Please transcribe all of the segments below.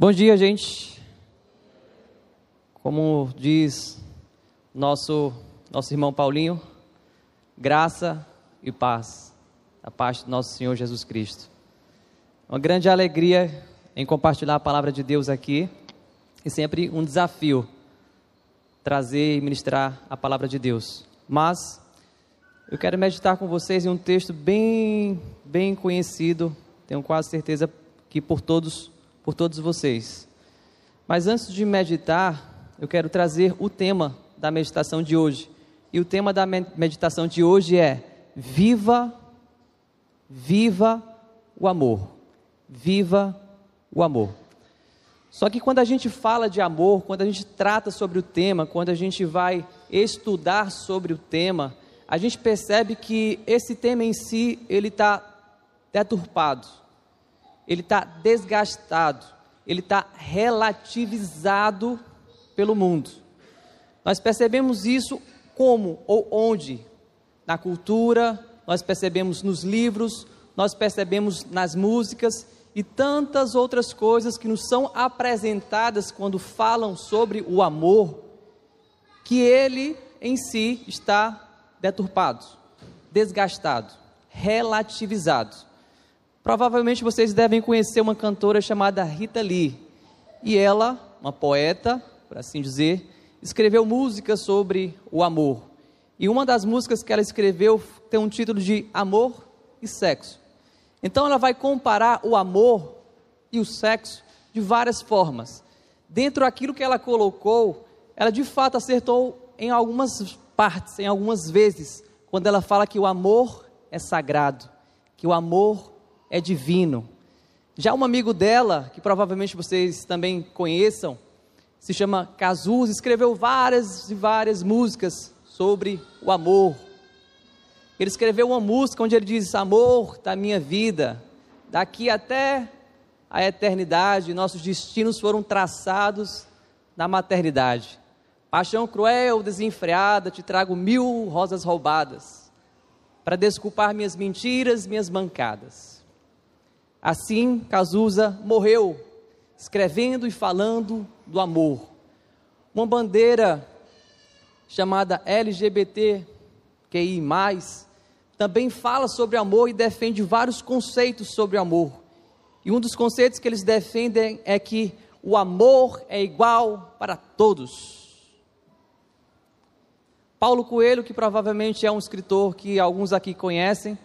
Bom dia, gente. Como diz nosso nosso irmão Paulinho, graça e paz da parte do nosso Senhor Jesus Cristo. Uma grande alegria em compartilhar a palavra de Deus aqui e sempre um desafio trazer e ministrar a palavra de Deus. Mas eu quero meditar com vocês em um texto bem bem conhecido, tenho quase certeza que por todos por todos vocês. Mas antes de meditar, eu quero trazer o tema da meditação de hoje. E o tema da meditação de hoje é: Viva, viva o amor. Viva o amor. Só que quando a gente fala de amor, quando a gente trata sobre o tema, quando a gente vai estudar sobre o tema, a gente percebe que esse tema em si ele está deturpado, ele está desgastado, ele está relativizado pelo mundo. Nós percebemos isso como ou onde? Na cultura, nós percebemos nos livros, nós percebemos nas músicas e tantas outras coisas que nos são apresentadas quando falam sobre o amor, que ele em si está deturpado, desgastado, relativizado. Provavelmente vocês devem conhecer uma cantora chamada Rita Lee. E ela, uma poeta, por assim dizer, escreveu músicas sobre o amor. E uma das músicas que ela escreveu tem um título de Amor e Sexo. Então ela vai comparar o amor e o sexo de várias formas. Dentro daquilo que ela colocou, ela de fato acertou em algumas partes, em algumas vezes, quando ela fala que o amor é sagrado, que o amor é divino. Já um amigo dela, que provavelmente vocês também conheçam, se chama Cazus, escreveu várias e várias músicas sobre o amor. Ele escreveu uma música onde ele diz: Amor da minha vida, daqui até a eternidade, nossos destinos foram traçados na maternidade. Paixão cruel, desenfreada, te trago mil rosas roubadas, para desculpar minhas mentiras, minhas mancadas. Assim, Cazuza morreu, escrevendo e falando do amor. Uma bandeira chamada LGBTQI, também fala sobre amor e defende vários conceitos sobre amor. E um dos conceitos que eles defendem é que o amor é igual para todos. Paulo Coelho, que provavelmente é um escritor que alguns aqui conhecem,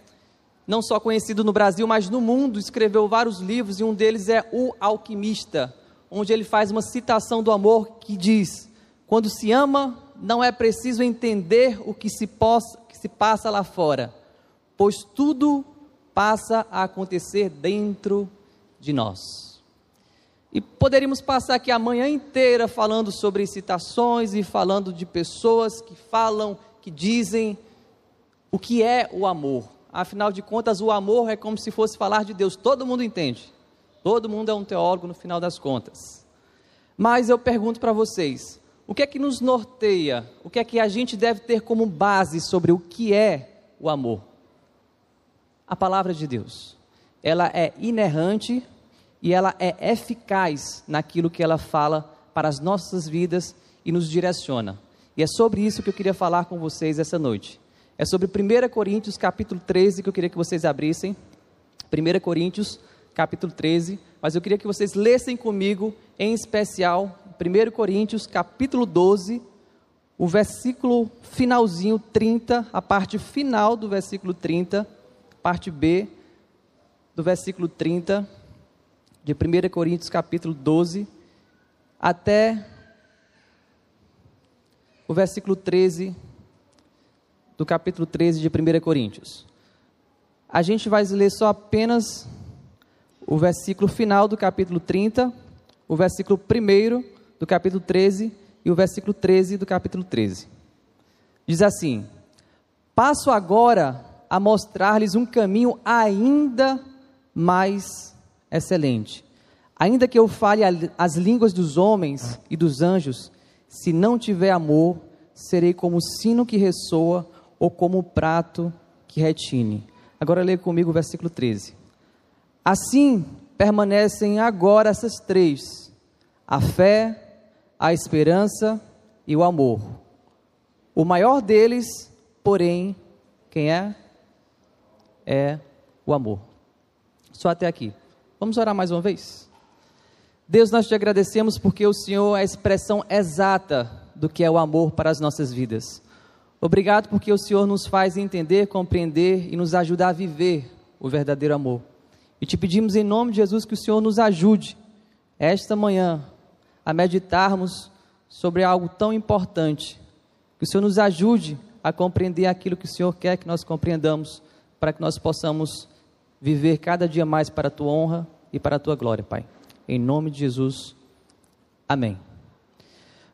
não só conhecido no Brasil, mas no mundo, escreveu vários livros e um deles é O Alquimista, onde ele faz uma citação do amor que diz: Quando se ama, não é preciso entender o que se, possa, que se passa lá fora, pois tudo passa a acontecer dentro de nós. E poderíamos passar aqui a manhã inteira falando sobre citações e falando de pessoas que falam, que dizem o que é o amor. Afinal de contas, o amor é como se fosse falar de Deus, todo mundo entende. Todo mundo é um teólogo no final das contas. Mas eu pergunto para vocês: o que é que nos norteia? O que é que a gente deve ter como base sobre o que é o amor? A palavra de Deus. Ela é inerrante e ela é eficaz naquilo que ela fala para as nossas vidas e nos direciona. E é sobre isso que eu queria falar com vocês essa noite. É sobre 1 Coríntios capítulo 13 que eu queria que vocês abrissem. 1 Coríntios capítulo 13, mas eu queria que vocês lessem comigo, em especial, 1 Coríntios capítulo 12, o versículo finalzinho 30, a parte final do versículo 30, parte B do versículo 30 de 1 Coríntios capítulo 12 até o versículo 13 do capítulo 13 de 1 Coríntios. A gente vai ler só apenas o versículo final do capítulo 30, o versículo 1 do capítulo 13 e o versículo 13 do capítulo 13. Diz assim: Passo agora a mostrar-lhes um caminho ainda mais excelente. Ainda que eu fale as línguas dos homens e dos anjos, se não tiver amor, serei como o sino que ressoa ou como o prato que retine. Agora leia comigo o versículo 13. Assim permanecem agora essas três: a fé, a esperança e o amor. O maior deles, porém, quem é? É o amor. Só até aqui. Vamos orar mais uma vez? Deus, nós te agradecemos porque o Senhor é a expressão exata do que é o amor para as nossas vidas. Obrigado porque o Senhor nos faz entender, compreender e nos ajuda a viver o verdadeiro amor. E te pedimos em nome de Jesus que o Senhor nos ajude esta manhã a meditarmos sobre algo tão importante. Que o Senhor nos ajude a compreender aquilo que o Senhor quer que nós compreendamos, para que nós possamos viver cada dia mais para a tua honra e para a tua glória, Pai. Em nome de Jesus. Amém.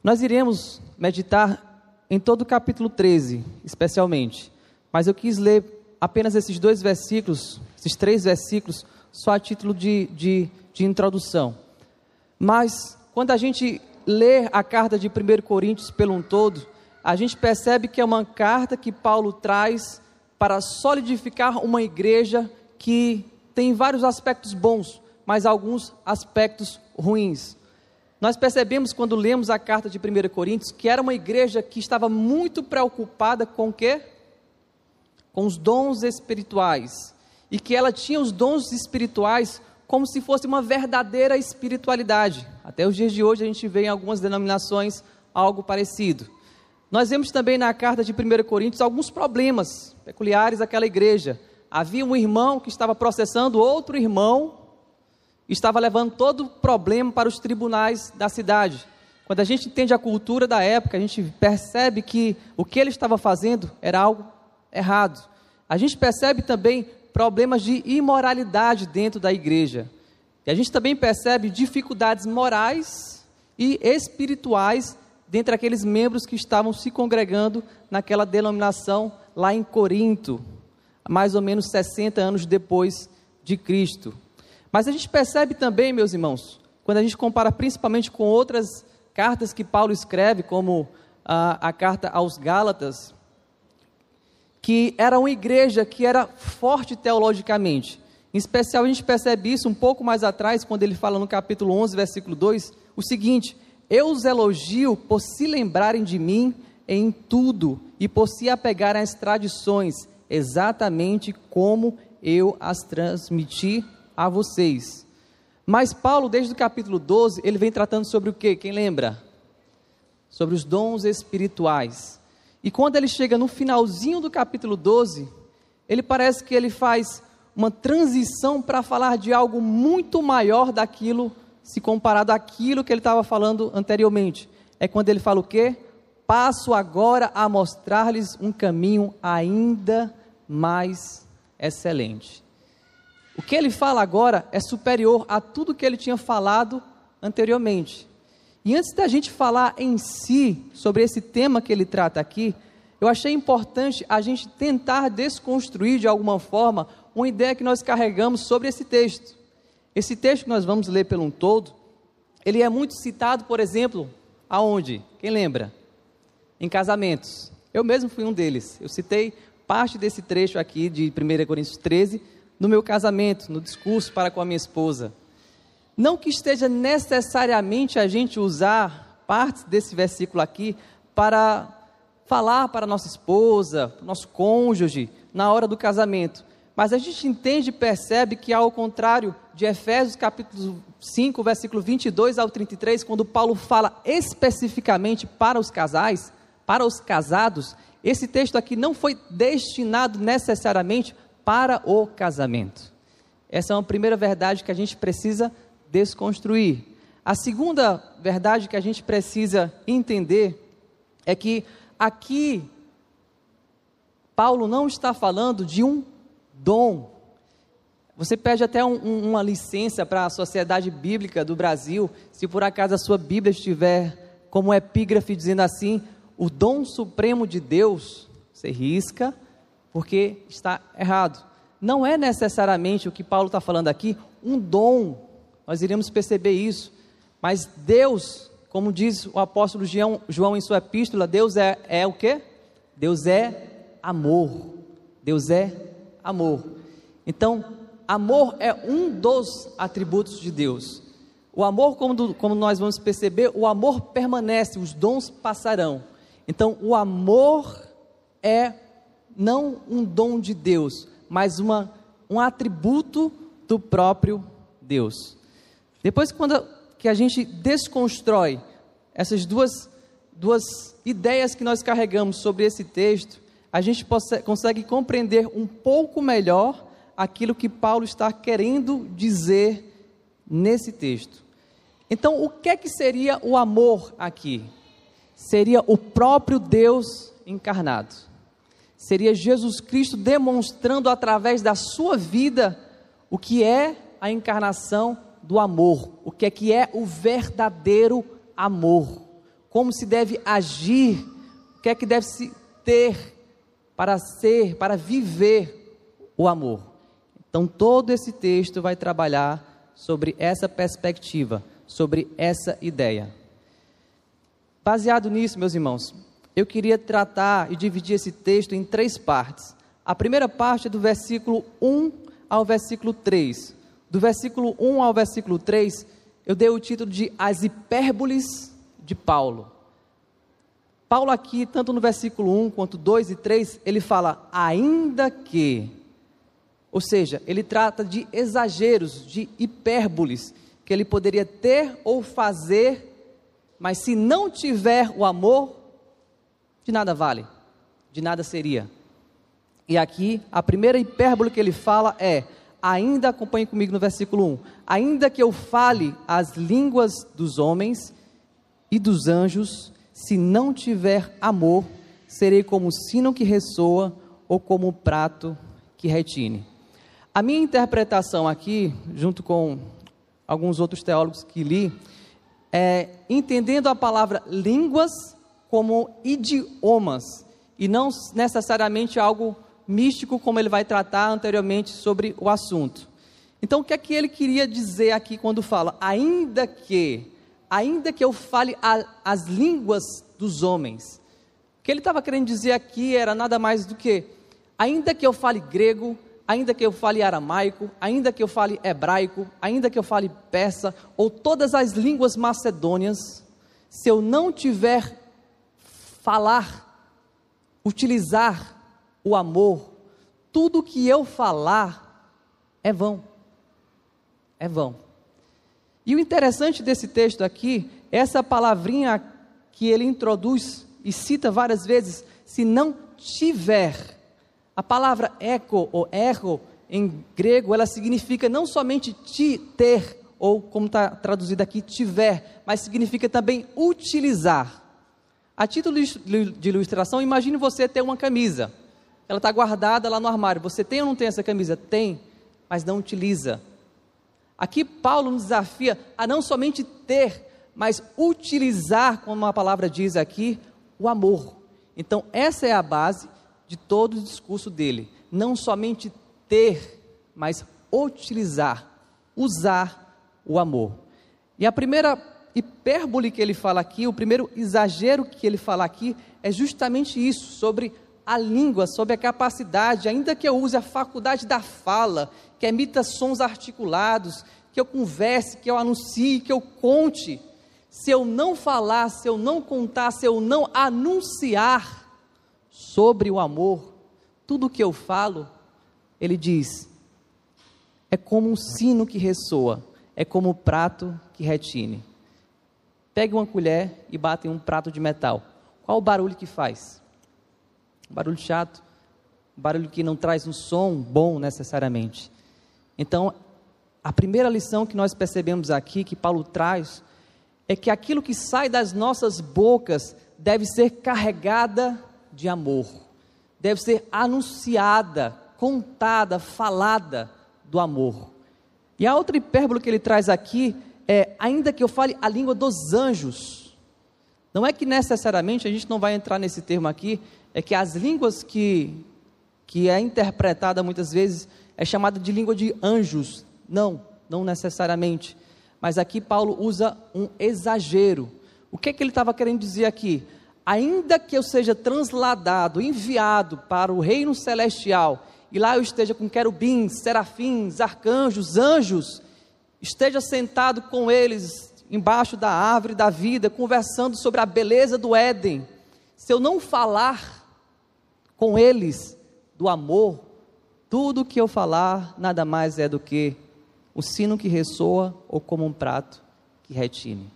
Nós iremos meditar em todo o capítulo 13, especialmente, mas eu quis ler apenas esses dois versículos, esses três versículos, só a título de, de, de introdução. Mas, quando a gente lê a carta de 1 Coríntios pelo um todo, a gente percebe que é uma carta que Paulo traz para solidificar uma igreja que tem vários aspectos bons, mas alguns aspectos ruins. Nós percebemos quando lemos a carta de 1 Coríntios que era uma igreja que estava muito preocupada com o quê? Com os dons espirituais. E que ela tinha os dons espirituais como se fosse uma verdadeira espiritualidade. Até os dias de hoje a gente vê em algumas denominações algo parecido. Nós vemos também na carta de 1 Coríntios alguns problemas peculiares daquela igreja. Havia um irmão que estava processando outro irmão estava levando todo o problema para os tribunais da cidade. Quando a gente entende a cultura da época, a gente percebe que o que ele estava fazendo era algo errado. A gente percebe também problemas de imoralidade dentro da igreja. E a gente também percebe dificuldades morais e espirituais dentre aqueles membros que estavam se congregando naquela denominação lá em Corinto, mais ou menos 60 anos depois de Cristo. Mas a gente percebe também, meus irmãos, quando a gente compara principalmente com outras cartas que Paulo escreve, como a, a carta aos Gálatas, que era uma igreja que era forte teologicamente. Em especial, a gente percebe isso um pouco mais atrás, quando ele fala no capítulo 11, versículo 2, o seguinte: Eu os elogio por se lembrarem de mim em tudo e por se apegarem às tradições, exatamente como eu as transmiti a vocês. Mas Paulo, desde o capítulo 12, ele vem tratando sobre o que? Quem lembra? Sobre os dons espirituais. E quando ele chega no finalzinho do capítulo 12, ele parece que ele faz uma transição para falar de algo muito maior daquilo, se comparado àquilo que ele estava falando anteriormente. É quando ele fala o quê? Passo agora a mostrar-lhes um caminho ainda mais excelente. O que ele fala agora é superior a tudo que ele tinha falado anteriormente. E antes da gente falar em si sobre esse tema que ele trata aqui, eu achei importante a gente tentar desconstruir de alguma forma uma ideia que nós carregamos sobre esse texto. Esse texto que nós vamos ler pelo um todo, ele é muito citado, por exemplo, aonde? Quem lembra? Em casamentos. Eu mesmo fui um deles. Eu citei parte desse trecho aqui de 1 Coríntios 13 no meu casamento, no discurso para com a minha esposa. Não que esteja necessariamente a gente usar partes desse versículo aqui para falar para nossa esposa, nosso cônjuge, na hora do casamento. Mas a gente entende e percebe que, ao contrário de Efésios capítulo 5, versículo 22 ao 33, quando Paulo fala especificamente para os casais, para os casados, esse texto aqui não foi destinado necessariamente para o casamento. Essa é uma primeira verdade que a gente precisa desconstruir. A segunda verdade que a gente precisa entender é que aqui Paulo não está falando de um dom. Você pede até um, um, uma licença para a Sociedade Bíblica do Brasil, se por acaso a sua Bíblia estiver como epígrafe dizendo assim, o dom supremo de Deus, você risca, porque está errado. Não é necessariamente o que Paulo está falando aqui um dom, nós iremos perceber isso, mas Deus, como diz o apóstolo João, em sua epístola, Deus é, é o que? Deus é amor. Deus é amor. Então, amor é um dos atributos de Deus. O amor, como, como nós vamos perceber, o amor permanece, os dons passarão. Então, o amor é não um dom de Deus, mas uma, um atributo do próprio Deus. Depois quando, que a gente desconstrói essas duas, duas ideias que nós carregamos sobre esse texto, a gente consegue compreender um pouco melhor aquilo que Paulo está querendo dizer nesse texto. Então, o que é que seria o amor aqui? Seria o próprio Deus encarnado. Seria Jesus Cristo demonstrando através da sua vida o que é a encarnação do amor, o que é que é o verdadeiro amor, como se deve agir, o que é que deve se ter para ser, para viver o amor. Então todo esse texto vai trabalhar sobre essa perspectiva, sobre essa ideia. Baseado nisso, meus irmãos, eu queria tratar e dividir esse texto em três partes. A primeira parte é do versículo 1 ao versículo 3. Do versículo 1 ao versículo 3, eu dei o título de As Hipérboles de Paulo. Paulo aqui, tanto no versículo 1 quanto 2 e 3, ele fala ainda que. Ou seja, ele trata de exageros, de hipérboles que ele poderia ter ou fazer, mas se não tiver o amor, de nada vale, de nada seria. E aqui, a primeira hipérbole que ele fala é: ainda acompanhe comigo no versículo 1: ainda que eu fale as línguas dos homens e dos anjos, se não tiver amor, serei como o sino que ressoa ou como o prato que retine. A minha interpretação aqui, junto com alguns outros teólogos que li, é entendendo a palavra línguas como idiomas e não necessariamente algo místico, como ele vai tratar anteriormente sobre o assunto. Então, o que é que ele queria dizer aqui quando fala, ainda que, ainda que eu fale a, as línguas dos homens? O que ele estava querendo dizer aqui era nada mais do que, ainda que eu fale grego, ainda que eu fale aramaico, ainda que eu fale hebraico, ainda que eu fale persa, ou todas as línguas macedônias, se eu não tiver falar, utilizar o amor, tudo que eu falar é vão. É vão. E o interessante desse texto aqui, essa palavrinha que ele introduz e cita várias vezes, se não tiver. A palavra eco ou erro em grego, ela significa não somente te ter, ou como está traduzido aqui, tiver, mas significa também utilizar. A título de ilustração, imagine você ter uma camisa ela está guardada lá no armário. Você tem ou não tem essa camisa? Tem, mas não utiliza. Aqui Paulo nos desafia a não somente ter, mas utilizar, como a palavra diz aqui, o amor. Então, essa é a base de todo o discurso dele. Não somente ter, mas utilizar, usar o amor. E a primeira hipérbole que ele fala aqui, o primeiro exagero que ele fala aqui, é justamente isso, sobre a língua, sobre a capacidade, ainda que eu use a faculdade da fala, que emita sons articulados, que eu converse, que eu anuncie, que eu conte, se eu não falar, se eu não contar, se eu não anunciar sobre o amor, tudo que eu falo, ele diz, é como um sino que ressoa, é como um prato que retine. Pegue uma colher e bata em um prato de metal. Qual o barulho que faz? barulho chato, barulho que não traz um som bom necessariamente. Então, a primeira lição que nós percebemos aqui, que Paulo traz, é que aquilo que sai das nossas bocas deve ser carregada de amor, deve ser anunciada, contada, falada do amor. E a outra hipérbole que ele traz aqui é: ainda que eu fale a língua dos anjos, não é que necessariamente a gente não vai entrar nesse termo aqui, é que as línguas que, que é interpretada muitas vezes é chamada de língua de anjos. Não, não necessariamente. Mas aqui Paulo usa um exagero. O que, é que ele estava querendo dizer aqui? Ainda que eu seja transladado, enviado para o reino celestial, e lá eu esteja com querubins, serafins, arcanjos, anjos, esteja sentado com eles embaixo da árvore da vida, conversando sobre a beleza do Éden, se eu não falar com eles do amor, tudo que eu falar nada mais é do que o sino que ressoa ou como um prato que retine.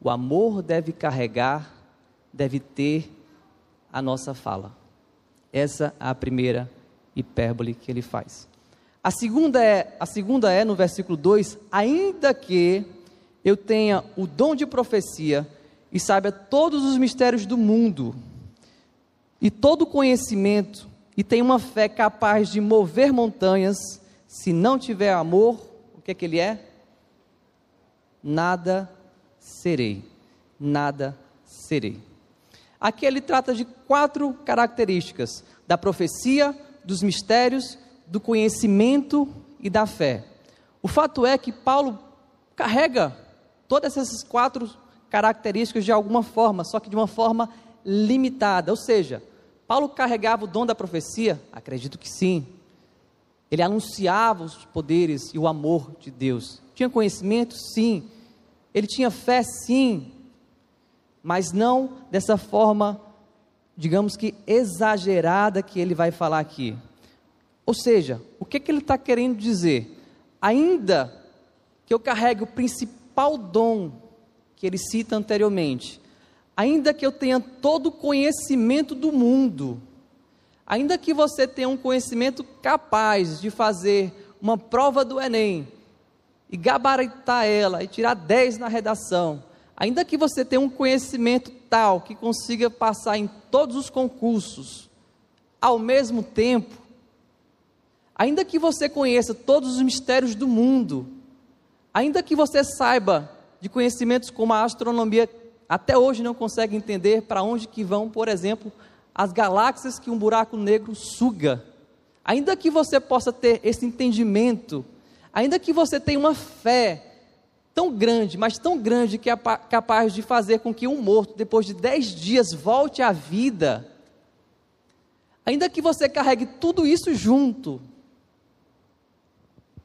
O amor deve carregar, deve ter a nossa fala. Essa é a primeira hipérbole que ele faz. A segunda é, a segunda é no versículo 2, ainda que eu tenha o dom de profecia e saiba todos os mistérios do mundo e todo conhecimento e tenha uma fé capaz de mover montanhas, se não tiver amor, o que é que ele é? Nada serei. Nada serei. Aqui ele trata de quatro características: da profecia, dos mistérios, do conhecimento e da fé. O fato é que Paulo carrega todas essas quatro características de alguma forma, só que de uma forma limitada. Ou seja, Paulo carregava o dom da profecia? Acredito que sim. Ele anunciava os poderes e o amor de Deus. Tinha conhecimento? Sim. Ele tinha fé? Sim. Mas não dessa forma, digamos que exagerada que ele vai falar aqui. Ou seja, o que, que ele está querendo dizer? Ainda que eu carregue o principal dom que ele cita anteriormente, ainda que eu tenha todo o conhecimento do mundo, ainda que você tenha um conhecimento capaz de fazer uma prova do Enem e gabaritar ela e tirar 10 na redação, ainda que você tenha um conhecimento tal que consiga passar em todos os concursos, ao mesmo tempo, ainda que você conheça todos os mistérios do mundo, ainda que você saiba de conhecimentos como a astronomia, até hoje não consegue entender para onde que vão, por exemplo, as galáxias que um buraco negro suga. Ainda que você possa ter esse entendimento, ainda que você tenha uma fé tão grande, mas tão grande que é capaz de fazer com que um morto, depois de dez dias, volte à vida, ainda que você carregue tudo isso junto,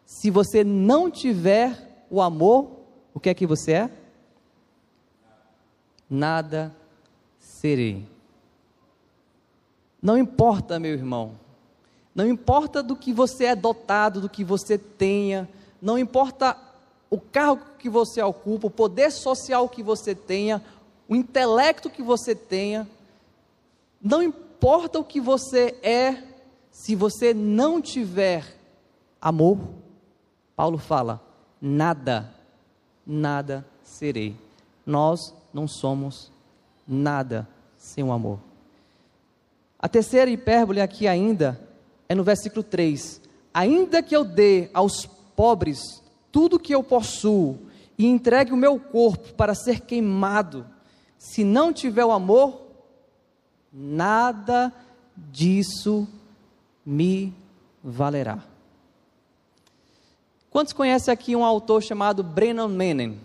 se você não tiver o amor, o que é que você é? Nada serei. Não importa, meu irmão, não importa do que você é dotado, do que você tenha, não importa o cargo que você ocupa, o poder social que você tenha, o intelecto que você tenha, não importa o que você é, se você não tiver amor, Paulo fala: nada, nada serei. Nós não somos nada sem o amor. A terceira hipérbole aqui ainda é no versículo 3: Ainda que eu dê aos pobres tudo que eu possuo e entregue o meu corpo para ser queimado, se não tiver o amor, nada disso me valerá. Quantos conhecem aqui um autor chamado Brennan Manning?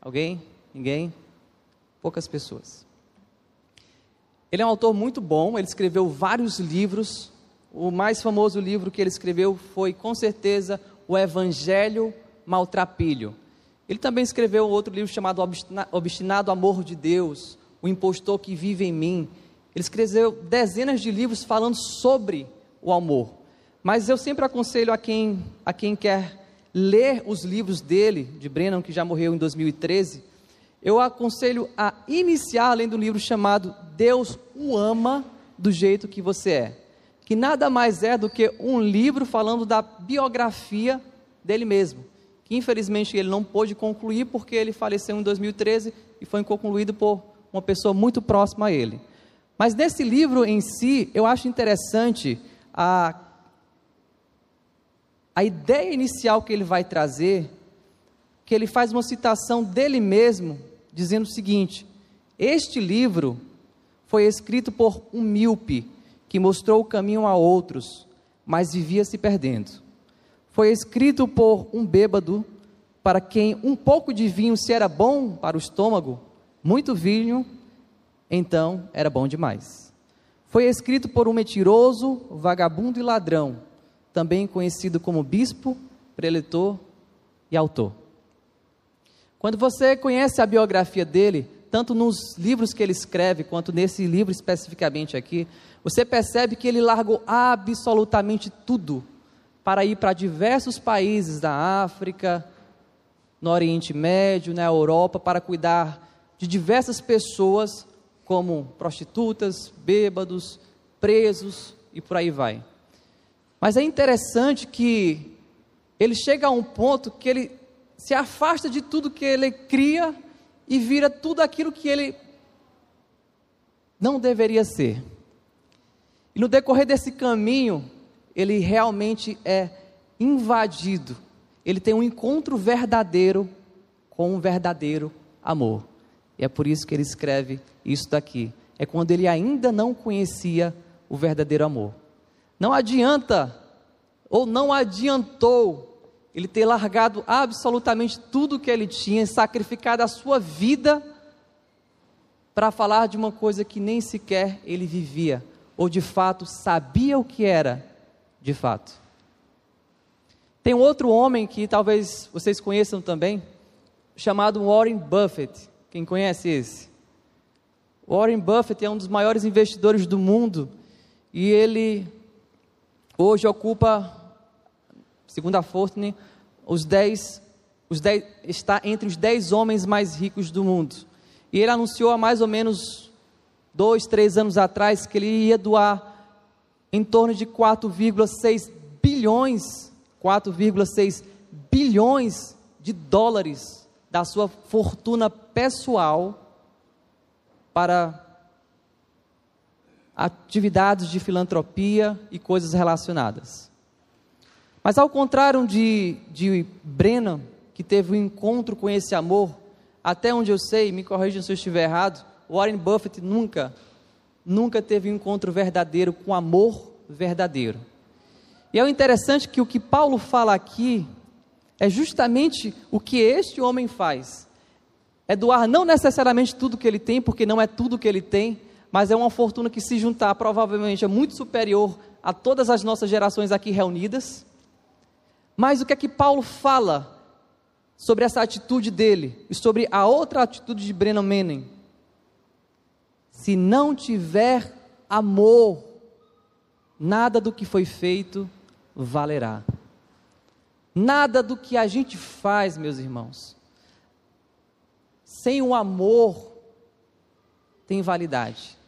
Alguém? Ninguém? Poucas pessoas. Ele é um autor muito bom, ele escreveu vários livros. O mais famoso livro que ele escreveu foi, com certeza, O Evangelho Maltrapilho. Ele também escreveu outro livro chamado Obstinado Amor de Deus, O Impostor que Vive em Mim. Ele escreveu dezenas de livros falando sobre o amor. Mas eu sempre aconselho a quem, a quem quer ler os livros dele, de Brennan, que já morreu em 2013, eu aconselho a iniciar lendo um livro chamado Deus o ama do jeito que você é, que nada mais é do que um livro falando da biografia dele mesmo, que infelizmente ele não pôde concluir porque ele faleceu em 2013 e foi concluído por uma pessoa muito próxima a ele. Mas nesse livro em si, eu acho interessante a, a ideia inicial que ele vai trazer, que ele faz uma citação dele mesmo dizendo o seguinte: Este livro foi escrito por um míope que mostrou o caminho a outros, mas vivia se perdendo. Foi escrito por um bêbado para quem um pouco de vinho se era bom para o estômago, muito vinho, então era bom demais. Foi escrito por um mentiroso, vagabundo e ladrão, também conhecido como bispo, preletor e autor. Quando você conhece a biografia dele, tanto nos livros que ele escreve, quanto nesse livro especificamente aqui, você percebe que ele largou absolutamente tudo para ir para diversos países da África, no Oriente Médio, na Europa, para cuidar de diversas pessoas, como prostitutas, bêbados, presos e por aí vai. Mas é interessante que ele chega a um ponto que ele se afasta de tudo que ele cria e vira tudo aquilo que ele não deveria ser. E no decorrer desse caminho, ele realmente é invadido. Ele tem um encontro verdadeiro com um verdadeiro amor. E é por isso que ele escreve isso daqui. É quando ele ainda não conhecia o verdadeiro amor. Não adianta, ou não adiantou, ele ter largado absolutamente tudo que ele tinha, sacrificado a sua vida para falar de uma coisa que nem sequer ele vivia, ou de fato sabia o que era, de fato. Tem um outro homem que talvez vocês conheçam também, chamado Warren Buffett. Quem conhece esse? Warren Buffett é um dos maiores investidores do mundo e ele hoje ocupa, segundo a Fortune, os 10, os 10, está entre os 10 homens mais ricos do mundo. E ele anunciou há mais ou menos dois, três anos atrás que ele ia doar em torno de 4,6 bilhões, 4,6 bilhões de dólares da sua fortuna pessoal para atividades de filantropia e coisas relacionadas. Mas ao contrário de, de Brennan, que teve um encontro com esse amor, até onde eu sei, me corrijam se eu estiver errado, Warren Buffett nunca, nunca teve um encontro verdadeiro com amor verdadeiro. E é interessante que o que Paulo fala aqui é justamente o que este homem faz. É doar não necessariamente tudo que ele tem, porque não é tudo que ele tem, mas é uma fortuna que se juntar provavelmente é muito superior a todas as nossas gerações aqui reunidas. Mas o que é que Paulo fala sobre essa atitude dele e sobre a outra atitude de Brennan Manning? Se não tiver amor, nada do que foi feito valerá. Nada do que a gente faz, meus irmãos, sem o amor, tem validade.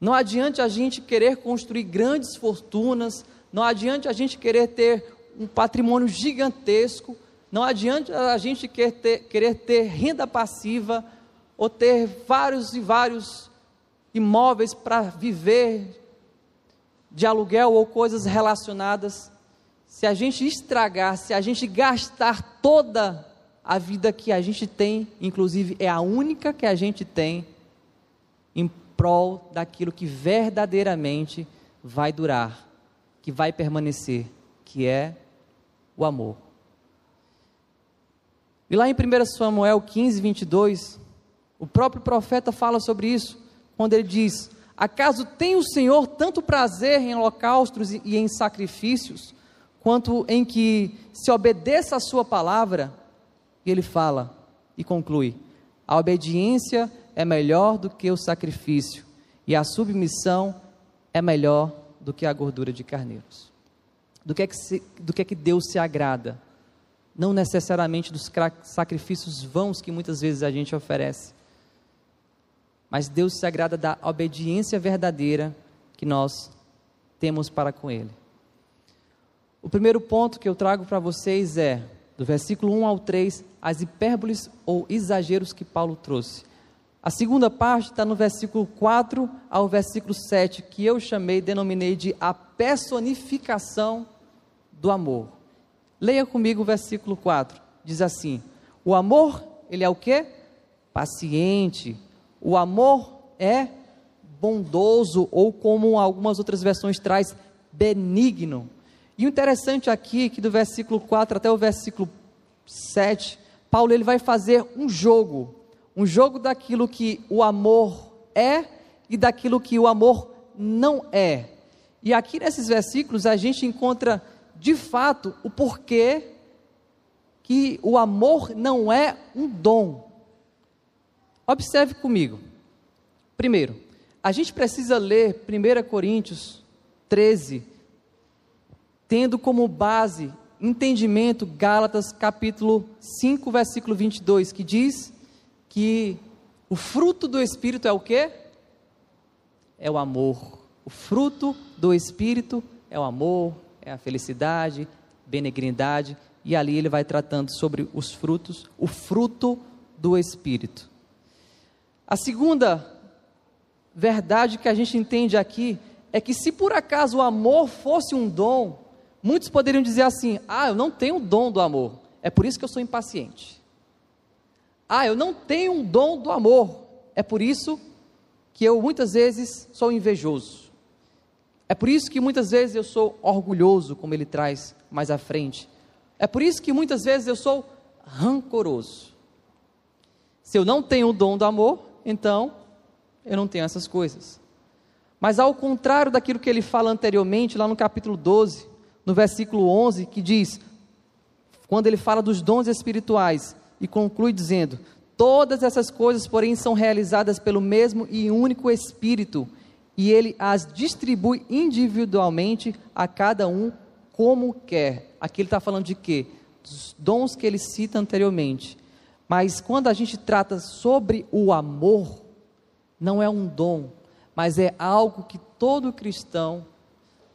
Não adianta a gente querer construir grandes fortunas, não adianta a gente querer ter um patrimônio gigantesco, não adianta a gente querer ter, querer ter renda passiva ou ter vários e vários imóveis para viver de aluguel ou coisas relacionadas. Se a gente estragar, se a gente gastar toda a vida que a gente tem, inclusive é a única que a gente tem, em prol daquilo que verdadeiramente vai durar, que vai permanecer, que é o amor. E lá em 1 Samuel 15, 22, o próprio profeta fala sobre isso, quando ele diz: Acaso tem o Senhor tanto prazer em holocaustos e em sacrifícios, quanto em que se obedeça a Sua palavra? E ele fala e conclui: A obediência é melhor do que o sacrifício, e a submissão é melhor do que a gordura de carneiros do que é que, se, do que, é que Deus se agrada. Não necessariamente dos sacrifícios vãos que muitas vezes a gente oferece. Mas Deus se agrada da obediência verdadeira que nós temos para com Ele. O primeiro ponto que eu trago para vocês é, do versículo 1 ao 3, as hipérboles ou exageros que Paulo trouxe. A segunda parte está no versículo 4 ao versículo 7, que eu chamei, denominei de a personificação do amor. Leia comigo o versículo 4. Diz assim: O amor, ele é o que? Paciente. O amor é bondoso, ou como algumas outras versões traz, benigno. E o interessante aqui é que do versículo 4 até o versículo 7, Paulo ele vai fazer um jogo, um jogo daquilo que o amor é e daquilo que o amor não é. E aqui nesses versículos a gente encontra de fato o porquê que o amor não é um dom. Observe comigo. Primeiro, a gente precisa ler 1 Coríntios 13, tendo como base entendimento Gálatas capítulo 5, versículo 22, que diz que o fruto do Espírito é o quê? É o amor. O fruto do Espírito é o amor, é a felicidade, benignidade, e ali ele vai tratando sobre os frutos, o fruto do Espírito. A segunda verdade que a gente entende aqui é que se por acaso o amor fosse um dom, muitos poderiam dizer assim: ah, eu não tenho o dom do amor, é por isso que eu sou impaciente. Ah, eu não tenho um dom do amor, é por isso que eu muitas vezes sou invejoso. É por isso que muitas vezes eu sou orgulhoso, como ele traz mais à frente. É por isso que muitas vezes eu sou rancoroso. Se eu não tenho o dom do amor, então eu não tenho essas coisas. Mas ao contrário daquilo que ele fala anteriormente, lá no capítulo 12, no versículo 11, que diz, quando ele fala dos dons espirituais, e conclui dizendo: Todas essas coisas, porém, são realizadas pelo mesmo e único Espírito, e ele as distribui individualmente a cada um como quer. Aqui ele está falando de quê? Dos dons que ele cita anteriormente. Mas quando a gente trata sobre o amor, não é um dom, mas é algo que todo cristão,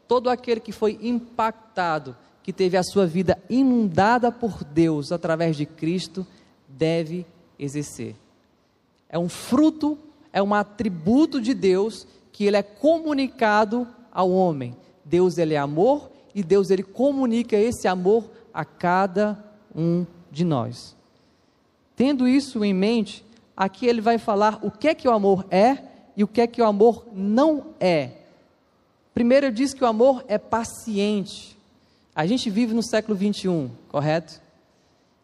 todo aquele que foi impactado, que teve a sua vida inundada por Deus através de Cristo, deve exercer. É um fruto, é um atributo de Deus que ele é comunicado ao homem. Deus ele é amor e Deus ele comunica esse amor a cada um de nós. Tendo isso em mente, aqui ele vai falar o que é que o amor é e o que é que o amor não é. Primeiro ele diz que o amor é paciente. A gente vive no século 21, correto?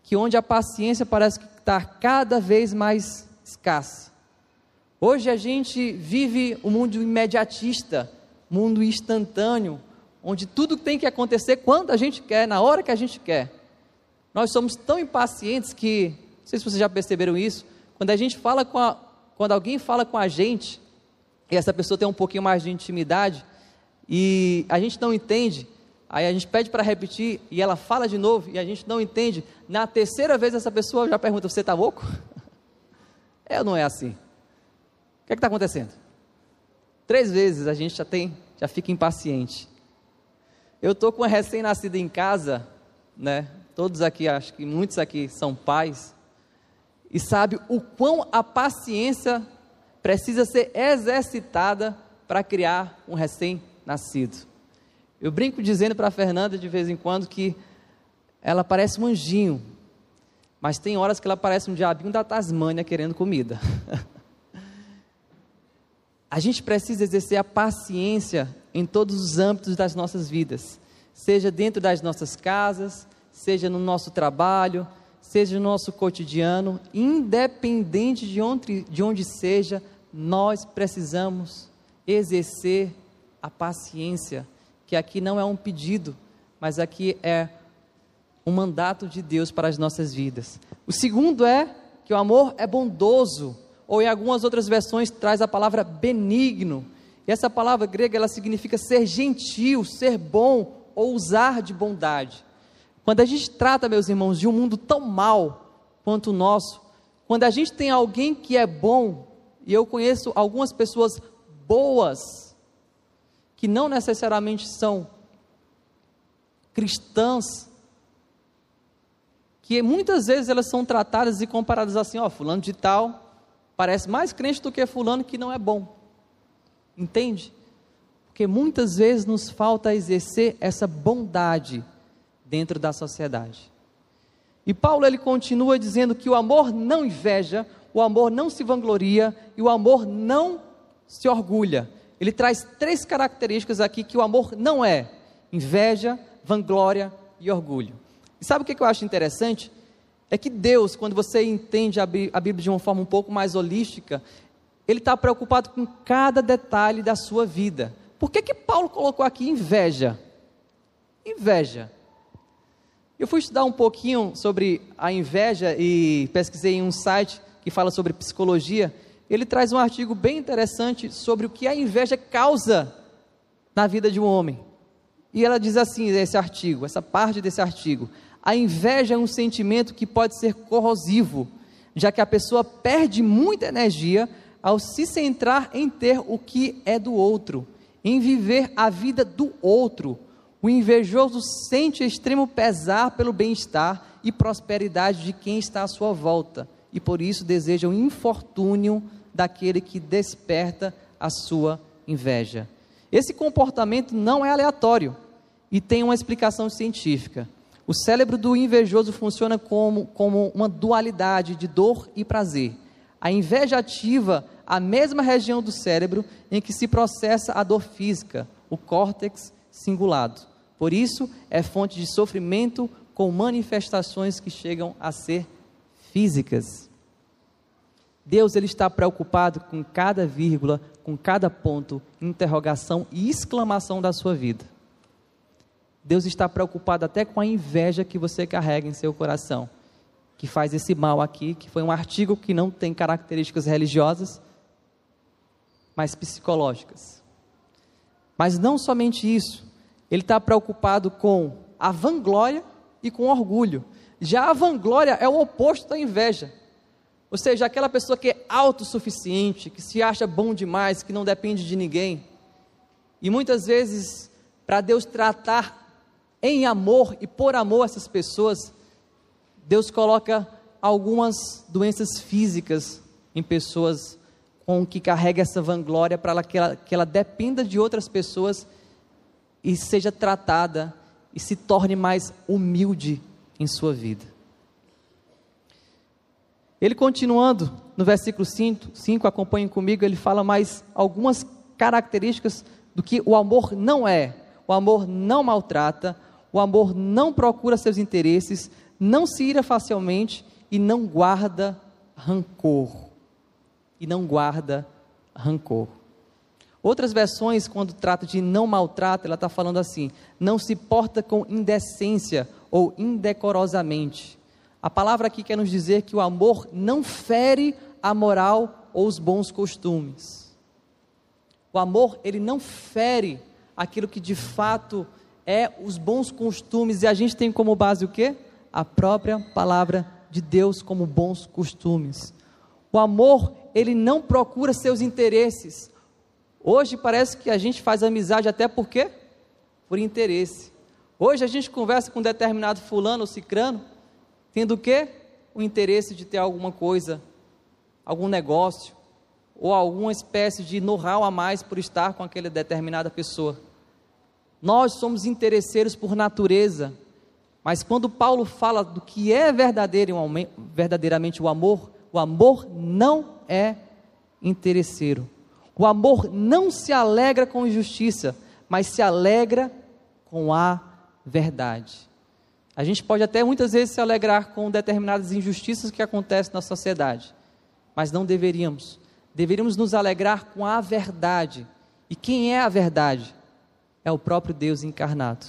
Que onde a paciência parece estar tá cada vez mais escassa. Hoje a gente vive um mundo imediatista, mundo instantâneo, onde tudo tem que acontecer quando a gente quer, na hora que a gente quer. Nós somos tão impacientes que sei se vocês já perceberam isso. Quando a gente fala com a, quando alguém fala com a gente, e essa pessoa tem um pouquinho mais de intimidade, e a gente não entende, aí a gente pede para repetir, e ela fala de novo, e a gente não entende. Na terceira vez, essa pessoa já pergunta: Você está louco? É ou não é assim? O que é está acontecendo? Três vezes a gente já tem, já fica impaciente. Eu estou com uma recém-nascida em casa, né? Todos aqui, acho que muitos aqui são pais e sabe o quão a paciência precisa ser exercitada para criar um recém-nascido. Eu brinco dizendo para a Fernanda de vez em quando que ela parece um anjinho, mas tem horas que ela parece um diabinho da Tasmânia querendo comida. a gente precisa exercer a paciência em todos os âmbitos das nossas vidas, seja dentro das nossas casas, seja no nosso trabalho, seja no nosso cotidiano, independente de onde, de onde seja, nós precisamos exercer a paciência, que aqui não é um pedido, mas aqui é um mandato de Deus para as nossas vidas. O segundo é que o amor é bondoso, ou em algumas outras versões traz a palavra benigno. E essa palavra grega ela significa ser gentil, ser bom ou usar de bondade. Quando a gente trata, meus irmãos, de um mundo tão mal quanto o nosso, quando a gente tem alguém que é bom, e eu conheço algumas pessoas boas, que não necessariamente são cristãs, que muitas vezes elas são tratadas e comparadas assim, ó, fulano de tal parece mais crente do que fulano que não é bom. Entende? Porque muitas vezes nos falta exercer essa bondade dentro da sociedade. E Paulo ele continua dizendo que o amor não inveja, o amor não se vangloria e o amor não se orgulha. Ele traz três características aqui que o amor não é: inveja, vanglória e orgulho. E sabe o que eu acho interessante? É que Deus, quando você entende a Bíblia de uma forma um pouco mais holística, Ele está preocupado com cada detalhe da sua vida. Por que, que Paulo colocou aqui inveja? Inveja. Eu fui estudar um pouquinho sobre a inveja e pesquisei em um site que fala sobre psicologia. Ele traz um artigo bem interessante sobre o que a inveja causa na vida de um homem. E ela diz assim, esse artigo, essa parte desse artigo: a inveja é um sentimento que pode ser corrosivo, já que a pessoa perde muita energia ao se centrar em ter o que é do outro, em viver a vida do outro o invejoso sente extremo pesar pelo bem-estar e prosperidade de quem está à sua volta, e por isso deseja o infortúnio daquele que desperta a sua inveja. Esse comportamento não é aleatório e tem uma explicação científica. O cérebro do invejoso funciona como, como uma dualidade de dor e prazer. A inveja ativa a mesma região do cérebro em que se processa a dor física, o córtex cingulado. Por isso, é fonte de sofrimento com manifestações que chegam a ser físicas. Deus ele está preocupado com cada vírgula, com cada ponto, interrogação e exclamação da sua vida. Deus está preocupado até com a inveja que você carrega em seu coração, que faz esse mal aqui, que foi um artigo que não tem características religiosas, mas psicológicas. Mas não somente isso, ele está preocupado com a vanglória e com orgulho. Já a vanglória é o oposto da inveja. Ou seja, aquela pessoa que é autossuficiente, que se acha bom demais, que não depende de ninguém. E muitas vezes, para Deus tratar em amor e por amor essas pessoas, Deus coloca algumas doenças físicas em pessoas com que carrega essa vanglória para que ela, que ela dependa de outras pessoas e seja tratada e se torne mais humilde em sua vida. Ele continuando no versículo 5, 5 acompanhem comigo, ele fala mais algumas características do que o amor não é. O amor não maltrata, o amor não procura seus interesses, não se ira facilmente e não guarda rancor. E não guarda rancor. Outras versões, quando trata de não maltrata, ela está falando assim: não se porta com indecência ou indecorosamente. A palavra aqui quer nos dizer que o amor não fere a moral ou os bons costumes. O amor, ele não fere aquilo que de fato é os bons costumes, e a gente tem como base o quê? A própria palavra de Deus como bons costumes. O amor, ele não procura seus interesses. Hoje parece que a gente faz amizade até por quê? Por interesse. Hoje a gente conversa com um determinado fulano ou cicrano, tendo o quê? O interesse de ter alguma coisa, algum negócio, ou alguma espécie de know-how a mais por estar com aquela determinada pessoa. Nós somos interesseiros por natureza, mas quando Paulo fala do que é verdadeiramente o amor, o amor não é interesseiro. O amor não se alegra com injustiça, mas se alegra com a verdade. A gente pode até muitas vezes se alegrar com determinadas injustiças que acontecem na sociedade, mas não deveríamos. Deveríamos nos alegrar com a verdade. E quem é a verdade? É o próprio Deus encarnado.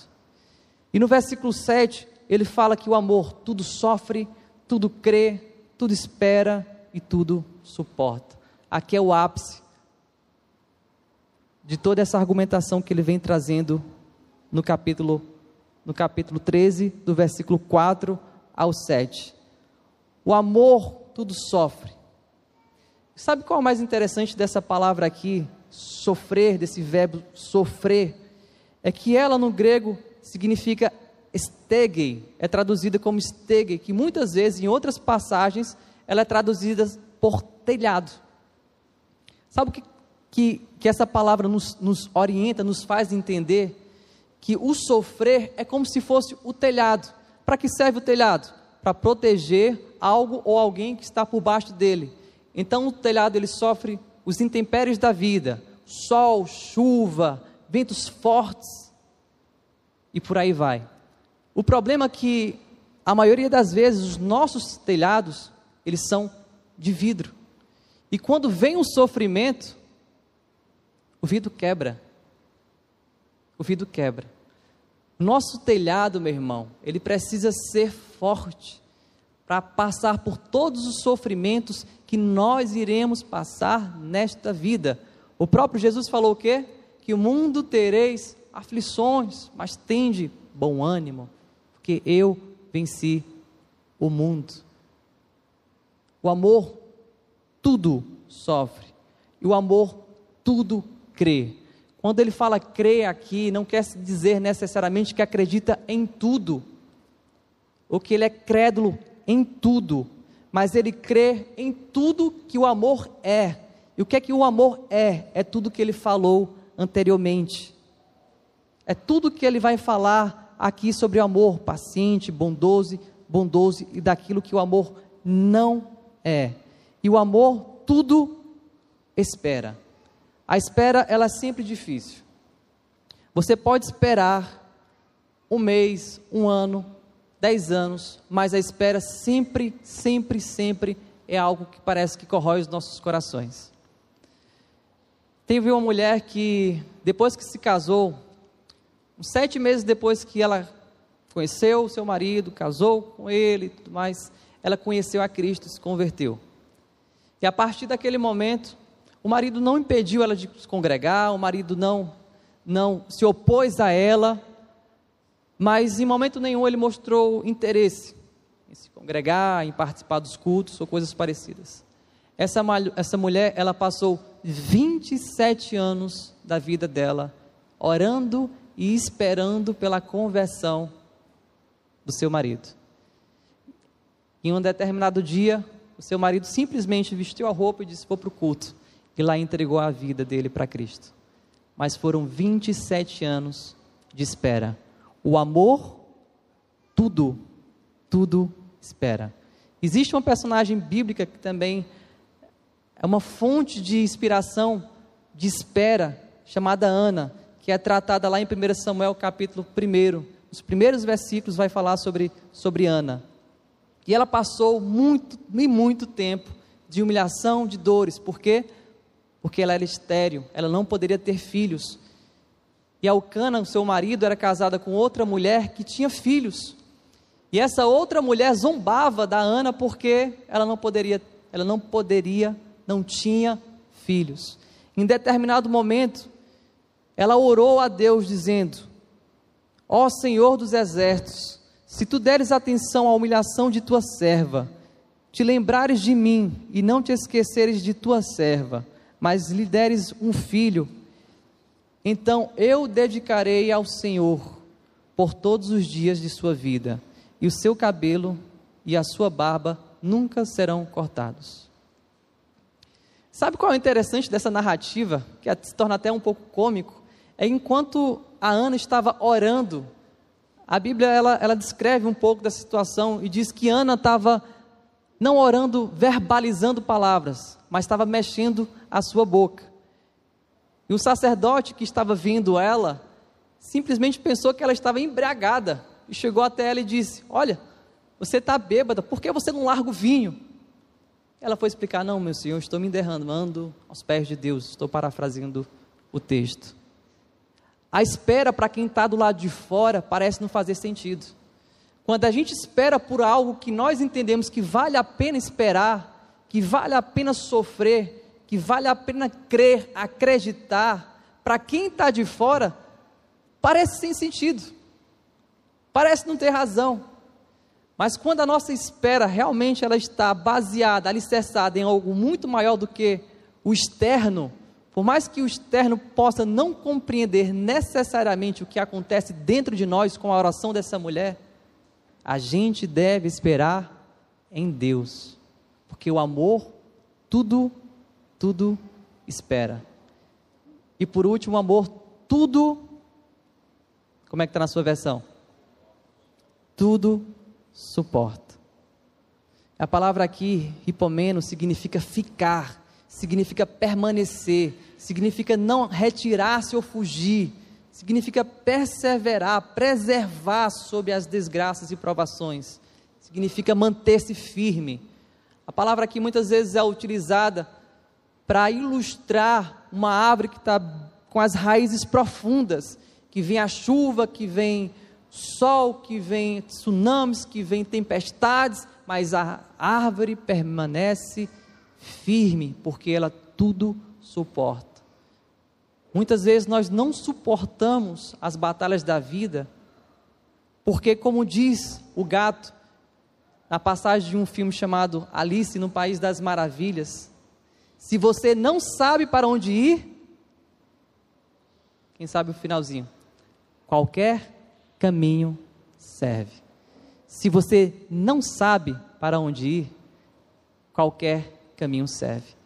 E no versículo 7, ele fala que o amor tudo sofre, tudo crê, tudo espera e tudo suporta. Aqui é o ápice de toda essa argumentação que ele vem trazendo no capítulo no capítulo 13, do versículo 4 ao 7. O amor tudo sofre. Sabe qual é o mais interessante dessa palavra aqui, sofrer, desse verbo sofrer? É que ela no grego significa stegei, é traduzida como stegei, que muitas vezes em outras passagens ela é traduzida por telhado. Sabe o que que, que essa palavra nos, nos orienta, nos faz entender que o sofrer é como se fosse o telhado. Para que serve o telhado? Para proteger algo ou alguém que está por baixo dele. Então o telhado ele sofre os intempéries da vida, sol, chuva, ventos fortes e por aí vai. O problema é que a maioria das vezes os nossos telhados eles são de vidro. E quando vem o sofrimento, o vidro quebra. O vidro quebra. Nosso telhado, meu irmão, ele precisa ser forte para passar por todos os sofrimentos que nós iremos passar nesta vida. O próprio Jesus falou o quê? Que o mundo tereis aflições, mas tende bom ânimo, porque eu venci o mundo. O amor tudo sofre, e o amor tudo crê. Quando ele fala crê aqui, não quer dizer necessariamente que acredita em tudo, ou que ele é crédulo em tudo, mas ele crê em tudo que o amor é. E o que é que o amor é? É tudo que ele falou anteriormente. É tudo que ele vai falar aqui sobre o amor paciente, bondoso, bondoso e daquilo que o amor não é. E o amor tudo espera. A espera, ela é sempre difícil. Você pode esperar um mês, um ano, dez anos, mas a espera sempre, sempre, sempre é algo que parece que corrói os nossos corações. Teve uma mulher que, depois que se casou, sete meses depois que ela conheceu o seu marido, casou com ele e tudo mais, ela conheceu a Cristo se converteu. E a partir daquele momento, o marido não impediu ela de se congregar, o marido não, não se opôs a ela, mas em momento nenhum ele mostrou interesse em se congregar, em participar dos cultos ou coisas parecidas. Essa, essa mulher, ela passou 27 anos da vida dela orando e esperando pela conversão do seu marido. Em um determinado dia, o seu marido simplesmente vestiu a roupa e disse: Vou para o culto e lá entregou a vida dele para Cristo. Mas foram 27 anos de espera. O amor, tudo, tudo espera. Existe uma personagem bíblica que também é uma fonte de inspiração, de espera, chamada Ana, que é tratada lá em 1 Samuel capítulo 1. Os primeiros versículos vai falar sobre, sobre Ana. E ela passou muito e muito tempo de humilhação, de dores. Por quê? Porque ela era estéril, ela não poderia ter filhos. E Alcana, seu marido, era casada com outra mulher que tinha filhos. E essa outra mulher zombava da Ana porque ela não poderia, ela não poderia, não tinha filhos. Em determinado momento, ela orou a Deus dizendo: Ó oh, Senhor dos exércitos, se tu deres atenção à humilhação de tua serva, te lembrares de mim e não te esqueceres de tua serva, mas lhe deres um filho, então eu dedicarei ao Senhor por todos os dias de sua vida, e o seu cabelo e a sua barba nunca serão cortados. Sabe qual é o interessante dessa narrativa, que se torna até um pouco cômico? É enquanto a Ana estava orando, a Bíblia ela, ela descreve um pouco da situação e diz que Ana estava não orando, verbalizando palavras, mas estava mexendo a sua boca. E o sacerdote que estava vindo ela, simplesmente pensou que ela estava embriagada, e chegou até ela e disse: Olha, você está bêbada, por que você não larga o vinho? Ela foi explicar: Não, meu senhor, estou me derramando aos pés de Deus, estou parafraseando o texto. A espera para quem está do lado de fora parece não fazer sentido. Quando a gente espera por algo que nós entendemos que vale a pena esperar, que vale a pena sofrer, que vale a pena crer, acreditar, para quem está de fora, parece sem sentido, parece não ter razão. Mas quando a nossa espera realmente ela está baseada, alicerçada em algo muito maior do que o externo, por mais que o externo possa não compreender necessariamente o que acontece dentro de nós com a oração dessa mulher, a gente deve esperar em Deus, porque o amor tudo, tudo espera. E por último, o amor tudo, como é que está na sua versão? Tudo suporta. A palavra aqui, hipomeno, significa ficar, significa permanecer, significa não retirar-se ou fugir, significa perseverar, preservar sob as desgraças e provações, significa manter-se firme. A palavra aqui muitas vezes é utilizada para ilustrar uma árvore que está com as raízes profundas, que vem a chuva, que vem sol que vem, tsunamis que vem, tempestades, mas a árvore permanece firme, porque ela tudo suporta. Muitas vezes nós não suportamos as batalhas da vida, porque, como diz o gato, na passagem de um filme chamado Alice no País das Maravilhas, se você não sabe para onde ir, quem sabe o finalzinho? Qualquer caminho serve. Se você não sabe para onde ir, qualquer caminho serve.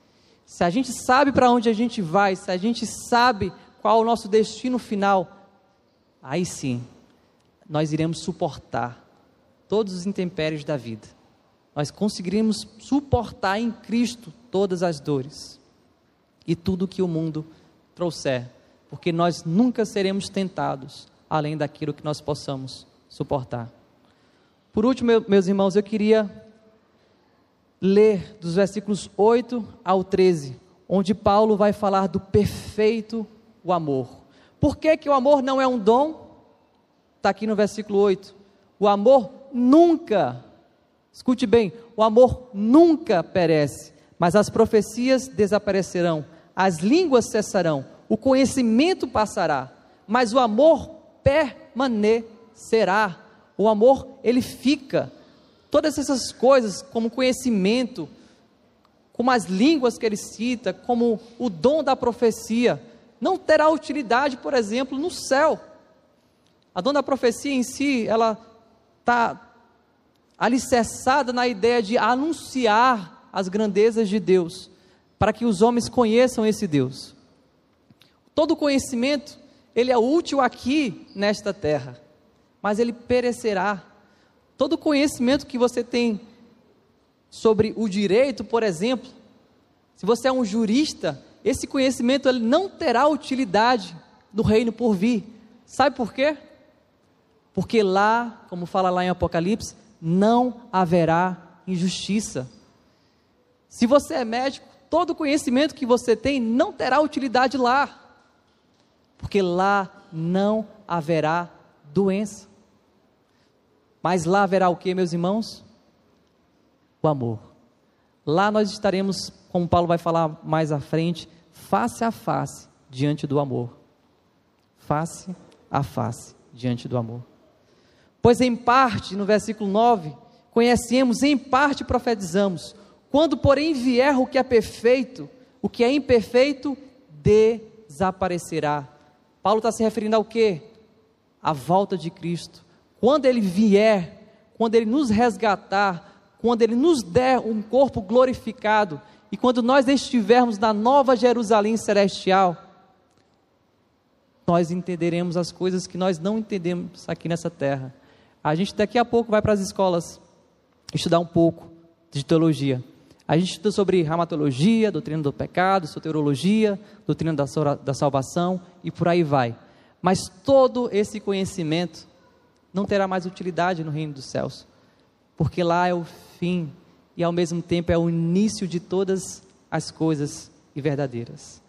Se a gente sabe para onde a gente vai, se a gente sabe qual é o nosso destino final, aí sim, nós iremos suportar todos os intempéries da vida. Nós conseguiremos suportar em Cristo todas as dores e tudo que o mundo trouxer, porque nós nunca seremos tentados além daquilo que nós possamos suportar. Por último, meus irmãos, eu queria ler dos versículos 8 ao 13, onde Paulo vai falar do perfeito o amor. Por que, que o amor não é um dom? Está aqui no versículo 8. O amor nunca, escute bem, o amor nunca perece, mas as profecias desaparecerão, as línguas cessarão, o conhecimento passará, mas o amor permanecerá. O amor, ele fica. Todas essas coisas, como conhecimento, como as línguas que ele cita, como o dom da profecia, não terá utilidade, por exemplo, no céu. A dom da profecia em si, ela está alicerçada na ideia de anunciar as grandezas de Deus, para que os homens conheçam esse Deus. Todo conhecimento, ele é útil aqui nesta terra, mas ele perecerá. Todo conhecimento que você tem sobre o direito, por exemplo, se você é um jurista, esse conhecimento ele não terá utilidade no reino por vir. Sabe por quê? Porque lá, como fala lá em Apocalipse, não haverá injustiça. Se você é médico, todo conhecimento que você tem não terá utilidade lá porque lá não haverá doença. Mas lá haverá o que, meus irmãos? O amor. Lá nós estaremos, como Paulo vai falar mais à frente, face a face diante do amor. Face a face diante do amor. Pois em parte, no versículo 9, conhecemos, em parte profetizamos. Quando, porém, vier o que é perfeito, o que é imperfeito desaparecerá. Paulo está se referindo ao que? A volta de Cristo. Quando ele vier, quando ele nos resgatar, quando ele nos der um corpo glorificado, e quando nós estivermos na nova Jerusalém celestial, nós entenderemos as coisas que nós não entendemos aqui nessa terra. A gente daqui a pouco vai para as escolas estudar um pouco de teologia. A gente estuda sobre ramatologia, doutrina do pecado, soterologia, doutrina da, da salvação e por aí vai. Mas todo esse conhecimento não terá mais utilidade no reino dos céus, porque lá é o fim e ao mesmo tempo é o início de todas as coisas e verdadeiras.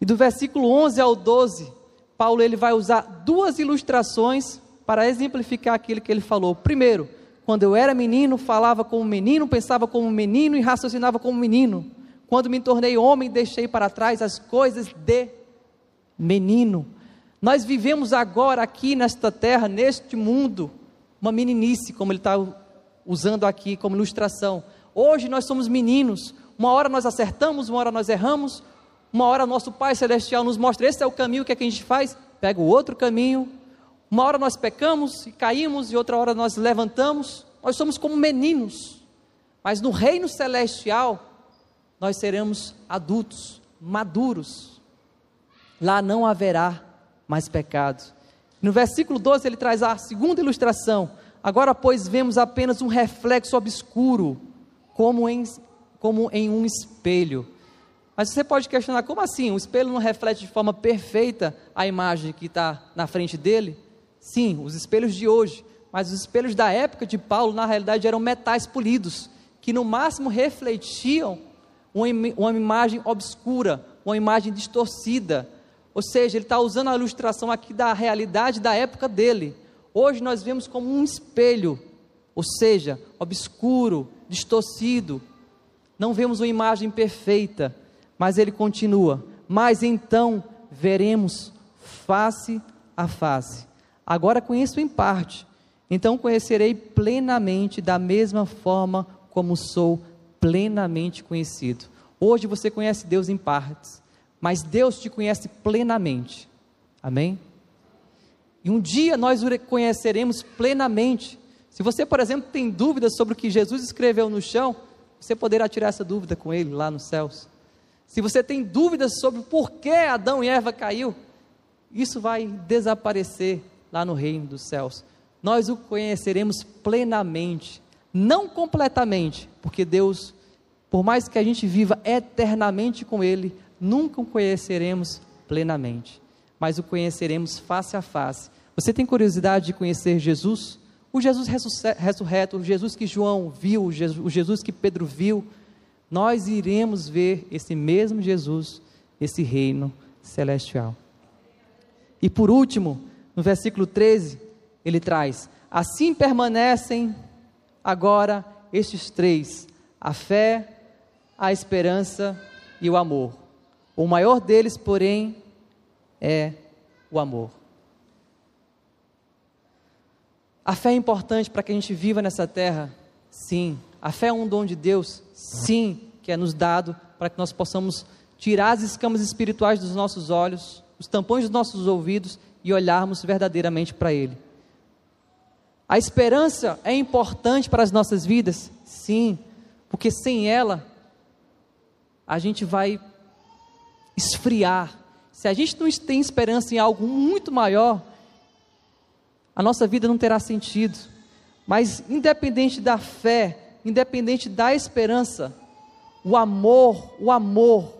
E do versículo 11 ao 12, Paulo ele vai usar duas ilustrações para exemplificar aquilo que ele falou. Primeiro, quando eu era menino, falava como menino, pensava como menino e raciocinava como menino. Quando me tornei homem, deixei para trás as coisas de menino. Nós vivemos agora aqui nesta terra, neste mundo, uma meninice, como ele está usando aqui como ilustração. Hoje nós somos meninos. Uma hora nós acertamos, uma hora nós erramos. Uma hora nosso Pai Celestial nos mostra: esse é o caminho, que, é que a gente faz? Pega o outro caminho, uma hora nós pecamos e caímos, e outra hora nós levantamos. Nós somos como meninos. Mas no reino celestial, nós seremos adultos, maduros. Lá não haverá mais pecado. No versículo 12 ele traz a segunda ilustração. Agora, pois, vemos apenas um reflexo obscuro, como em, como em um espelho. Mas você pode questionar, como assim? O espelho não reflete de forma perfeita a imagem que está na frente dele? Sim, os espelhos de hoje, mas os espelhos da época de Paulo, na realidade, eram metais polidos, que no máximo refletiam uma, uma imagem obscura, uma imagem distorcida. Ou seja, ele está usando a ilustração aqui da realidade da época dele, Hoje nós vemos como um espelho, ou seja, obscuro, distorcido. Não vemos uma imagem perfeita, mas ele continua: Mas então veremos face a face. Agora conheço em parte, então conhecerei plenamente, da mesma forma como sou plenamente conhecido. Hoje você conhece Deus em partes, mas Deus te conhece plenamente. Amém? E um dia nós o conheceremos plenamente. Se você, por exemplo, tem dúvidas sobre o que Jesus escreveu no chão, você poderá tirar essa dúvida com ele lá nos céus. Se você tem dúvidas sobre por que Adão e Eva caiu, isso vai desaparecer lá no reino dos céus. Nós o conheceremos plenamente, não completamente, porque Deus, por mais que a gente viva eternamente com Ele, nunca o conheceremos plenamente, mas o conheceremos face a face. Você tem curiosidade de conhecer Jesus? O Jesus ressurreto, o Jesus que João viu, o Jesus que Pedro viu, nós iremos ver esse mesmo Jesus, esse reino celestial. E por último, no versículo 13, ele traz: Assim permanecem agora estes três: a fé, a esperança e o amor. O maior deles, porém, é o amor. A fé é importante para que a gente viva nessa terra? Sim. A fé é um dom de Deus? Sim, que é nos dado para que nós possamos tirar as escamas espirituais dos nossos olhos, os tampões dos nossos ouvidos e olharmos verdadeiramente para Ele. A esperança é importante para as nossas vidas? Sim, porque sem ela, a gente vai esfriar. Se a gente não tem esperança em algo muito maior, a nossa vida não terá sentido. Mas, independente da fé, independente da esperança, o amor, o amor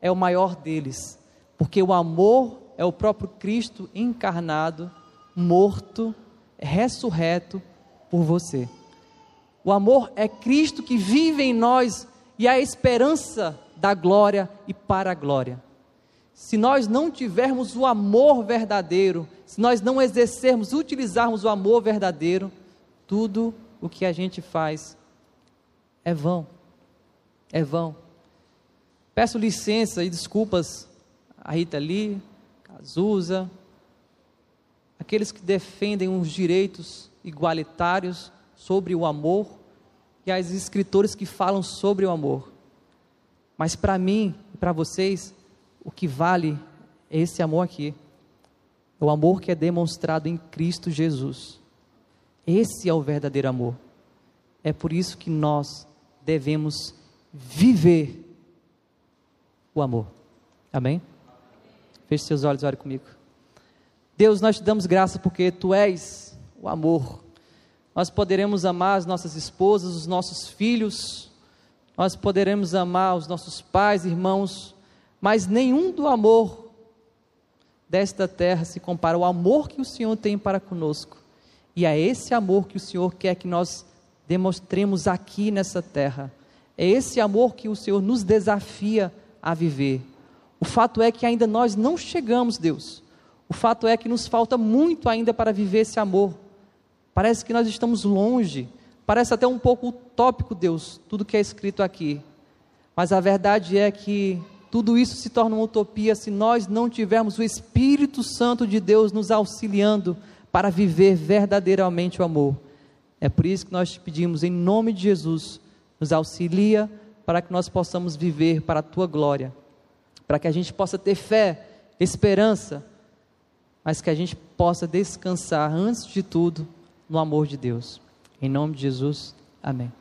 é o maior deles, porque o amor é o próprio Cristo encarnado, morto, ressurreto por você. O amor é Cristo que vive em nós e a esperança da glória e para a glória. Se nós não tivermos o amor verdadeiro, se nós não exercermos, utilizarmos o amor verdadeiro, tudo o que a gente faz é vão. É vão. Peço licença e desculpas a Rita Lee, Cazuza, aqueles que defendem os direitos igualitários sobre o amor e as escritores que falam sobre o amor. Mas para mim e para vocês, o que vale é esse amor aqui. É o amor que é demonstrado em Cristo Jesus. Esse é o verdadeiro amor. É por isso que nós devemos viver o amor. Amém? Feche seus olhos e ore comigo. Deus, nós te damos graça porque tu és o amor. Nós poderemos amar as nossas esposas, os nossos filhos, nós poderemos amar os nossos pais, irmãos, mas nenhum do amor desta terra se compara ao amor que o Senhor tem para conosco. E é esse amor que o Senhor quer que nós demonstremos aqui nessa terra. É esse amor que o Senhor nos desafia a viver. O fato é que ainda nós não chegamos, Deus. O fato é que nos falta muito ainda para viver esse amor. Parece que nós estamos longe. Parece até um pouco utópico, Deus, tudo que é escrito aqui. Mas a verdade é que tudo isso se torna uma utopia se nós não tivermos o Espírito Santo de Deus nos auxiliando para viver verdadeiramente o amor. É por isso que nós te pedimos, em nome de Jesus, nos auxilia para que nós possamos viver para a tua glória para que a gente possa ter fé, esperança, mas que a gente possa descansar, antes de tudo, no amor de Deus. Em nome de Jesus, amém.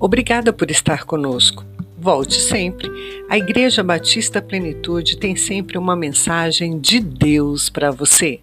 Obrigada por estar conosco. Volte sempre. A Igreja Batista Plenitude tem sempre uma mensagem de Deus para você.